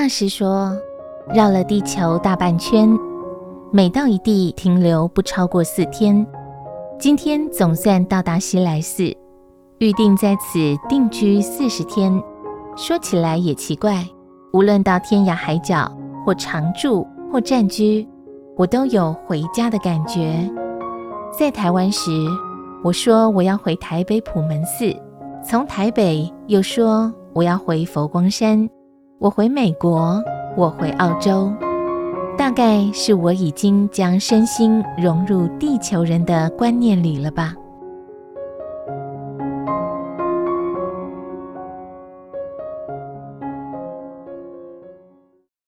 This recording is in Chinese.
大师说，绕了地球大半圈，每到一地停留不超过四天。今天总算到达西来寺，预定在此定居四十天。说起来也奇怪，无论到天涯海角，或常住，或暂居，我都有回家的感觉。在台湾时，我说我要回台北普门寺；从台北又说我要回佛光山。我回美国，我回澳洲，大概是我已经将身心融入地球人的观念里了吧。